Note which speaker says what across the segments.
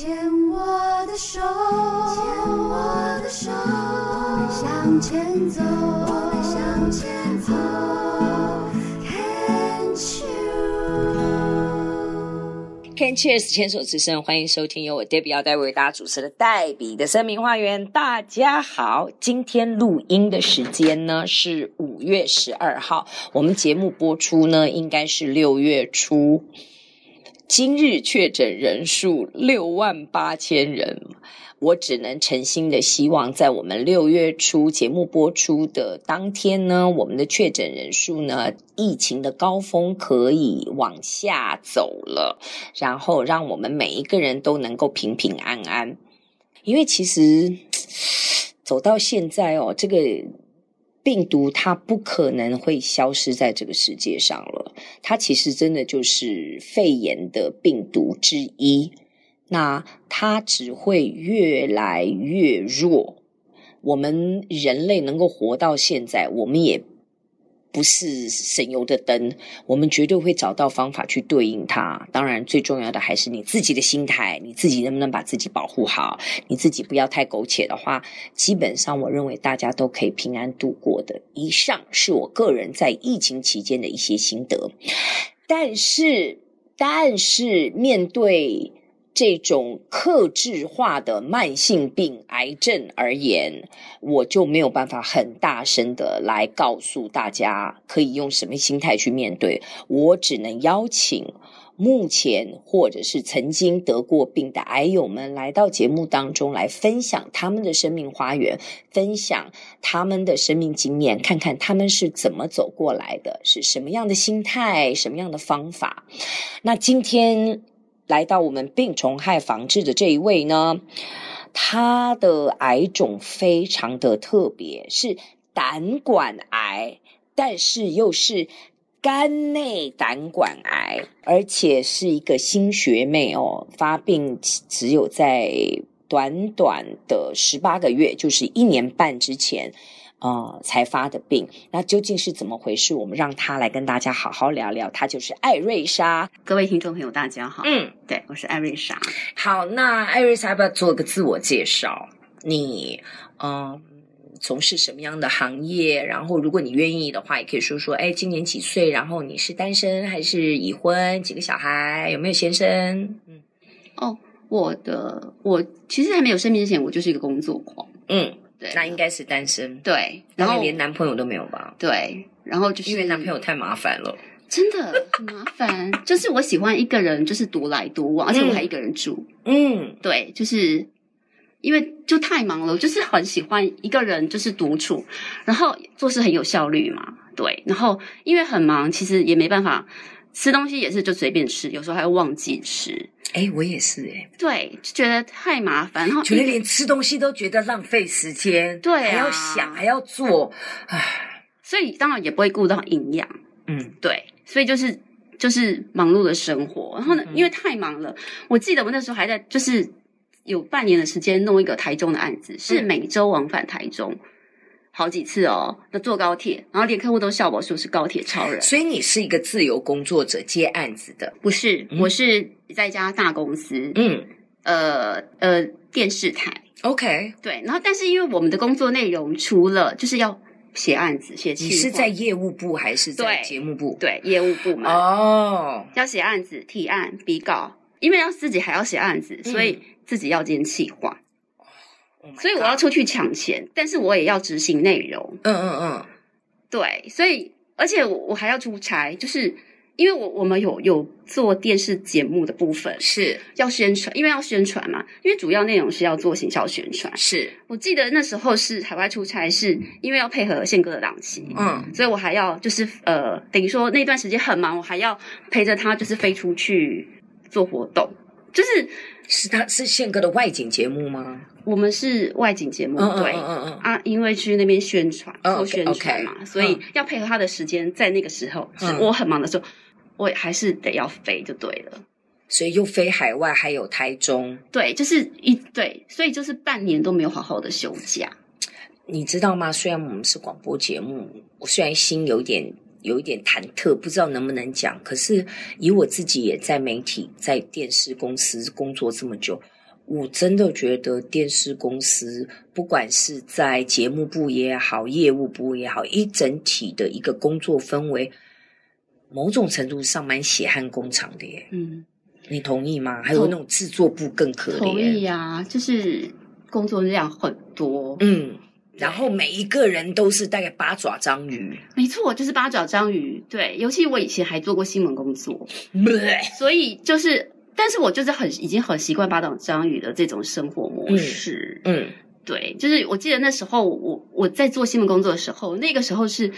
Speaker 1: 牵我的手，牵我的手，我们向前走，我们向前走。
Speaker 2: Can Cheers 牵手之声，欢迎收听由我 Debbie 要带为大家主持的黛比的生命花园。大家好，今天录音的时间呢是五月十二号，我们节目播出呢应该是六月初。今日确诊人数六万八千人。我只能诚心的希望，在我们六月初节目播出的当天呢，我们的确诊人数呢，疫情的高峰可以往下走了，然后让我们每一个人都能够平平安安。因为其实 走到现在哦，这个病毒它不可能会消失在这个世界上了，它其实真的就是肺炎的病毒之一。那它只会越来越弱。我们人类能够活到现在，我们也不是省油的灯，我们绝对会找到方法去对应它。当然，最重要的还是你自己的心态，你自己能不能把自己保护好？你自己不要太苟且的话，基本上我认为大家都可以平安度过的。以上是我个人在疫情期间的一些心得。但是，但是面对。这种克制化的慢性病癌症而言，我就没有办法很大声的来告诉大家可以用什么心态去面对。我只能邀请目前或者是曾经得过病的癌友们来到节目当中来分享他们的生命花园，分享他们的生命经验，看看他们是怎么走过来的，是什么样的心态，什么样的方法。那今天。来到我们病虫害防治的这一位呢，他的癌种非常的特别，是胆管癌，但是又是肝内胆管癌，而且是一个新学妹哦，发病只有在短短的十八个月，就是一年半之前。呃，才发的病，那究竟是怎么回事？我们让他来跟大家好好聊聊。他就是艾瑞莎。
Speaker 3: 各位听众朋友，大家好。
Speaker 2: 嗯，
Speaker 3: 对，我是艾瑞莎。
Speaker 2: 好，那艾瑞莎要不要做个自我介绍？你嗯、呃，从事什么样的行业？然后，如果你愿意的话，也可以说说，哎，今年几岁？然后你是单身还是已婚？几个小孩？有没有先生？
Speaker 3: 嗯，哦，我的，我其实还没有生病之前，我就是一个工作狂。
Speaker 2: 嗯。对，那应该是单身。
Speaker 3: 对，
Speaker 2: 然后连男朋友都没有吧？
Speaker 3: 对，然后就是
Speaker 2: 因为男朋友太麻烦了，
Speaker 3: 真的很麻烦。就是我喜欢一个人，就是独来独往，而且我还一个人住。嗯，对，就是因为就太忙了，我就是很喜欢一个人，就是独处，然后做事很有效率嘛。对，然后因为很忙，其实也没办法。吃东西也是就随便吃，有时候还会忘记吃。
Speaker 2: 哎，我也是哎。
Speaker 3: 对，就觉得太麻烦，然后
Speaker 2: 觉得连吃东西都觉得浪费时间。
Speaker 3: 对啊，
Speaker 2: 还要想，还要做，
Speaker 3: 唉。所以当然也不会顾到营养。
Speaker 2: 嗯，
Speaker 3: 对，所以就是就是忙碌的生活。然后呢，
Speaker 2: 嗯，
Speaker 3: 因为太忙了，我记得我那时候还在就是有半年的时间弄一个台中的案子，是每周往返台中。嗯好几次哦，那坐高铁，然后连客户都笑我说是高铁超人。
Speaker 2: 所以你是一个自由工作者接案子的？
Speaker 3: 不是，嗯、我是在一家大公司，
Speaker 2: 嗯，
Speaker 3: 呃呃，电视台。
Speaker 2: OK，
Speaker 3: 对，然后但是因为我们的工作内容除了就是要写案子、写企划，
Speaker 2: 你是在业务部还是在节目部？
Speaker 3: 对，对业务部嘛。
Speaker 2: 哦，
Speaker 3: 要写案子、提案、比稿，因为要自己还要写案子，所以自己要兼企划。Oh、所以我要出去抢钱，但是我也要执行内容。
Speaker 2: 嗯嗯嗯，
Speaker 3: 对，所以而且我我还要出差，就是因为我我们有有做电视节目的部分，
Speaker 2: 是
Speaker 3: 要宣传，因为要宣传嘛，因为主要内容是要做行销宣传。
Speaker 2: 是
Speaker 3: 我记得那时候是海外出差，是因为要配合宪哥的档期，
Speaker 2: 嗯，
Speaker 3: 所以我还要就是呃，等于说那段时间很忙，我还要陪着他，就是飞出去做活动，就是。
Speaker 2: 是他是宪哥的外景节目吗？
Speaker 3: 我们是外景节目，嗯、对，啊，因为去那边宣传做宣传嘛所以要配合他的时间，在那个时候，嗯、是我很忙的时候，我还是得要飞就对了。
Speaker 2: 所以又飞海外，还有台中，
Speaker 3: 对，就是一对，所以就是半年都没有好好的休假。
Speaker 2: 你知道吗？虽然我们是广播节目，我虽然心有点。有一点忐忑，不知道能不能讲。可是以我自己也在媒体、在电视公司工作这么久，我真的觉得电视公司，不管是在节目部也好，业务部也好，一整体的一个工作氛围，某种程度上蛮血汗工厂的耶。嗯，你同意吗？还有那种制作部更可怜。
Speaker 3: 同意啊，就是工作量很多。
Speaker 2: 嗯。然后每一个人都是大概八爪章鱼，
Speaker 3: 没错，就是八爪章鱼。对，尤其我以前还做过新闻工作，所以就是，但是我就是很已经很习惯八爪章鱼的这种生活模式。嗯，嗯对，就是我记得那时候我我在做新闻工作的时候，那个时候是。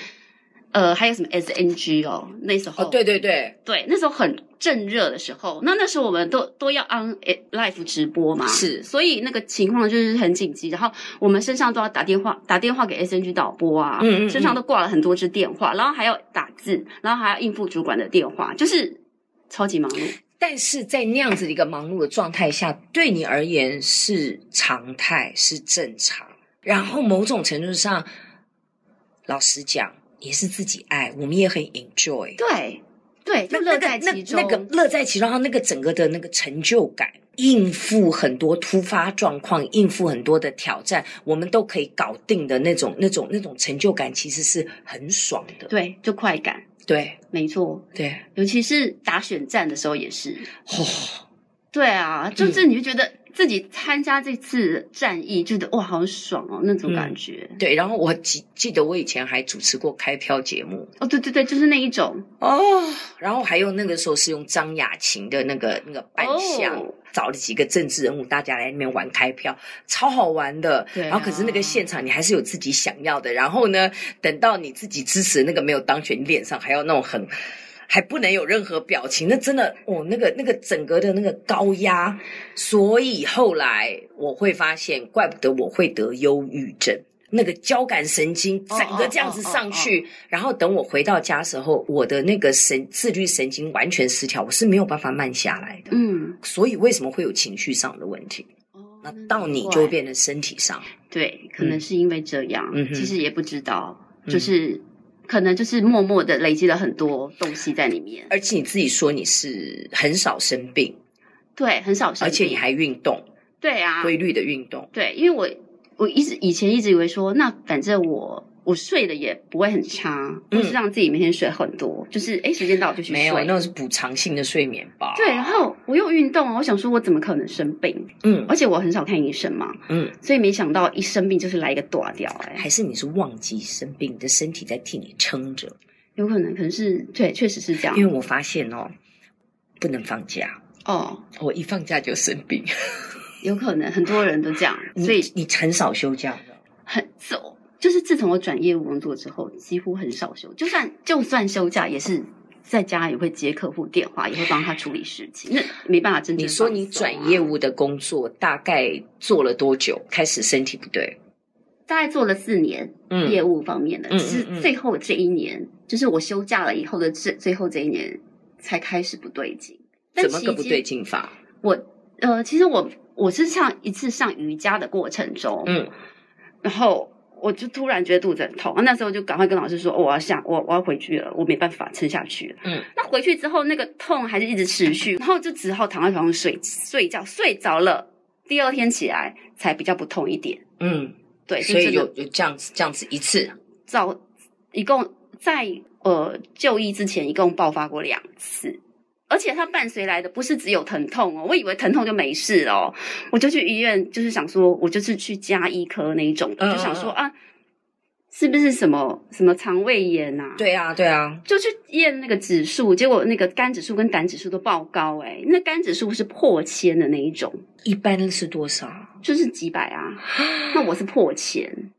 Speaker 3: 呃，还有什么 SNG 哦？那时候，
Speaker 2: 哦，对对对，
Speaker 3: 对，那时候很正热的时候，那那时候我们都都要 on live 直播嘛，
Speaker 2: 是，
Speaker 3: 所以那个情况就是很紧急，然后我们身上都要打电话，打电话给 SNG 导播啊，嗯，嗯嗯，身上都挂了很多支电话，然后还要打字，然后还要应付主管的电话，就是超级忙碌。
Speaker 2: 但是在那样子的一个忙碌的状态下，对你而言是常态，是正常，然后某种程度上，老实讲。也是自己爱，我们也很 enjoy。
Speaker 3: 对对，就乐在其中。
Speaker 2: 那个、那个乐在其中，然后那个整个的那个成就感，应付很多突发状况，应付很多的挑战，我们都可以搞定的那种、那种、那种成就感，其实是很爽的。
Speaker 3: 对，就快感。
Speaker 2: 对，
Speaker 3: 没错。
Speaker 2: 对，
Speaker 3: 尤其是打选战的时候也是。哦，对啊，就是你就觉得。嗯自己参加这次战役，觉得哇，好爽哦，那种感觉。
Speaker 2: 嗯、对，然后我记记得我以前还主持过开票节目。
Speaker 3: 哦，对对对，就是那一种
Speaker 2: 哦。然后还有那个时候是用张雅琴的那个那个扮相，哦、找了几个政治人物，大家来那边玩开票，超好玩的。对、啊。然后可是那个现场你还是有自己想要的。然后呢，等到你自己支持的那个没有当选，脸上还要那种很。还不能有任何表情，那真的哦，那个那个整个的那个高压，所以后来我会发现，怪不得我会得忧郁症，那个交感神经整个这样子上去，然后等我回到家的时候，我的那个神自律神经完全失调，我是没有办法慢下来的。嗯，所以为什么会有情绪上的问题？哦，那到你就会变成身体上，
Speaker 3: 对，可能是因为这样，嗯，其实也不知道，就是。嗯可能就是默默的累积了很多东西在里面，
Speaker 2: 而且你自己说你是很少生病，
Speaker 3: 对，很少生病，
Speaker 2: 而且你还运动，
Speaker 3: 对啊，
Speaker 2: 规律的运动，
Speaker 3: 对，因为我我一直以前一直以为说，那反正我。我睡的也不会很差，就是让自己每天睡很多，嗯、就是诶时间到就去睡。没有，
Speaker 2: 那是补偿性的睡眠吧。
Speaker 3: 对，然后我又运动，我想说，我怎么可能生病？嗯，而且我很少看医生嘛，嗯，所以没想到一生病就是来一个断掉，哎，
Speaker 2: 还是你是忘记生病，你的身体在替你撑着？
Speaker 3: 有可能，可能是对，确实是这样。
Speaker 2: 因为我发现哦，不能放假哦，我一放假就生病。
Speaker 3: 有可能很多人都这样，所以
Speaker 2: 你，你很少休假，
Speaker 3: 很走。就是自从我转业务工作之后，几乎很少休。就算就算休假，也是在家也会接客户电话，也会帮他处理事情。那没办法真正、啊。你
Speaker 2: 说你转业务的工作大概做了多久？开始身体不对？
Speaker 3: 大概做了四年，嗯，业务方面的，只是最后这一年，嗯嗯嗯、就是我休假了以后的这最后这一年才开始不对劲。
Speaker 2: 怎么个不对劲法？
Speaker 3: 我呃，其实我我是上一次上瑜伽的过程中，嗯，然后。我就突然觉得肚子很痛，那时候就赶快跟老师说，我要下，我我要回去了，我没办法撑下去了。嗯，那回去之后，那个痛还是一直持续，然后就只好躺在床上睡睡觉，睡着了，第二天起来才比较不痛一点。嗯，对，
Speaker 2: 所以有有这样子这样子一次，
Speaker 3: 早一共在呃就医之前一共爆发过两次。而且它伴随来的不是只有疼痛哦，我以为疼痛就没事哦，我就去医院，就是想说，我就是去加医科那一种，就想说啊，是不是什么什么肠胃炎啊？
Speaker 2: 对啊，对啊，
Speaker 3: 就去验那个指数，结果那个肝指数跟胆指数都爆高诶，那肝指数是破千的那一种，
Speaker 2: 一般是多少？
Speaker 3: 就是几百啊，那我是破千，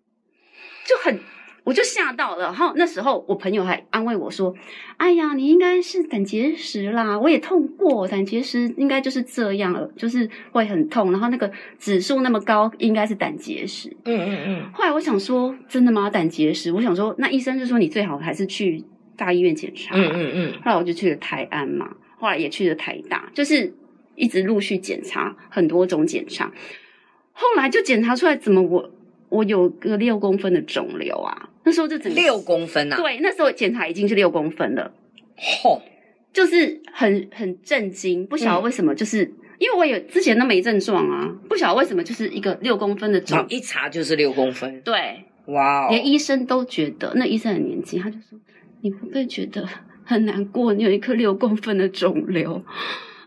Speaker 3: 就很。我就吓到了，然后那时候我朋友还安慰我说：“哎呀，你应该是胆结石啦，我也痛过，胆结石应该就是这样，就是会很痛，然后那个指数那么高，应该是胆结石。”嗯嗯嗯。后来我想说，真的吗？胆结石？我想说，那医生就说你最好还是去大医院检查。嗯嗯嗯。后来我就去了台安嘛，后来也去了台大，就是一直陆续检查很多种检查，后来就检查出来，怎么我我有个六公分的肿瘤啊？那时候就整
Speaker 2: 六公分呐、啊，
Speaker 3: 对，那时候检查已经是六公分了，吼、哦，就是很很震惊，不晓得为什么，就是因为我有之前都没症状啊，不晓得为什么就是一个六公分的肿，
Speaker 2: 一查就是六公分。
Speaker 3: 对，
Speaker 2: 哇 Wow，
Speaker 3: 连医生都觉得，那医生很年轻，他就说：“你会不会觉得很难过？你有一颗六公分的肿瘤。”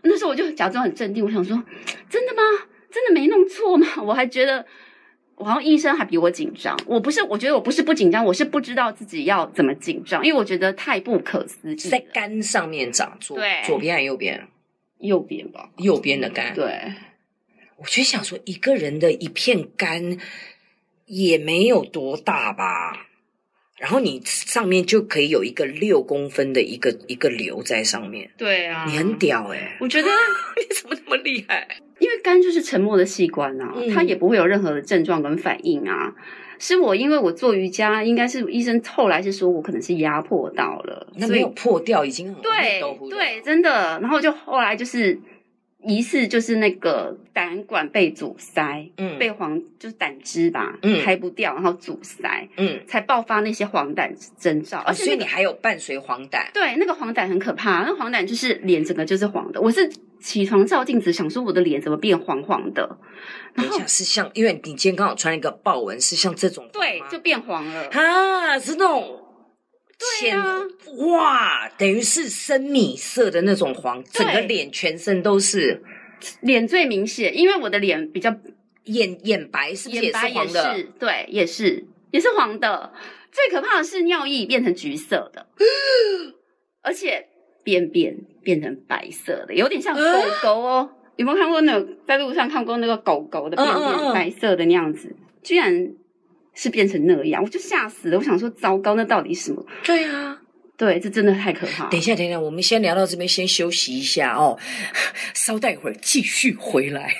Speaker 3: 那时候我就假装很镇定，我想说：“真的吗？真的没弄错吗？”我还觉得。我好像医生还比我紧张，我不是，我觉得我不是不紧张，我是不知道自己要怎么紧张，因为我觉得太不可思议。
Speaker 2: 在肝上面长，左左边还是右边？
Speaker 3: 右边吧，
Speaker 2: 右边的肝。
Speaker 3: 对，
Speaker 2: 我就想说，一个人的一片肝也没有多大吧，然后你上面就可以有一个六公分的一个一个瘤在上面。
Speaker 3: 对啊，
Speaker 2: 你很屌哎、欸，
Speaker 3: 我觉得
Speaker 2: 你怎么那么厉害？
Speaker 3: 因为肝就是沉默的器官啊，它也不会有任何的症状跟反应啊。嗯、是我因为我做瑜伽，应该是医生后来是说我可能是压迫到了，
Speaker 2: 那没有破掉，已经很
Speaker 3: 对对，真的。然后就后来就是疑似就是那个胆管被阻塞，嗯，被黄就是胆汁吧，嗯，排不掉，然后阻塞，嗯，才爆发那些黄疸征兆。而且、那个哦、
Speaker 2: 所以你还有伴随黄疸？
Speaker 3: 对，那个黄疸很可怕，那个黄疸就是脸整个就是黄的。我是。起床照镜子，想说我的脸怎么变黄黄的？然后
Speaker 2: 是像，因为你今天刚好穿了一个豹纹，是像这种
Speaker 3: 对，就变黄了
Speaker 2: 啊，是那种浅、啊、哇，等于是深米色的那种黄，整个脸全身都是，
Speaker 3: 脸最明显，因为我的脸比较
Speaker 2: 眼眼白，是不是也是黄的？
Speaker 3: 对，也是也是黄的。最可怕的是尿液变成橘色的，而且。便便变成白色的，有点像狗狗哦。呃、有没有看过那个在路上看过那个狗狗的便便白色的那样子？居然是变成那样，我就吓死了。我想说，糟糕，那到底什么？
Speaker 2: 对啊，
Speaker 3: 对，这真的太可怕。
Speaker 2: 等一下，等一下，我们先聊到这边，先休息一下哦。稍待一会儿，继续回来。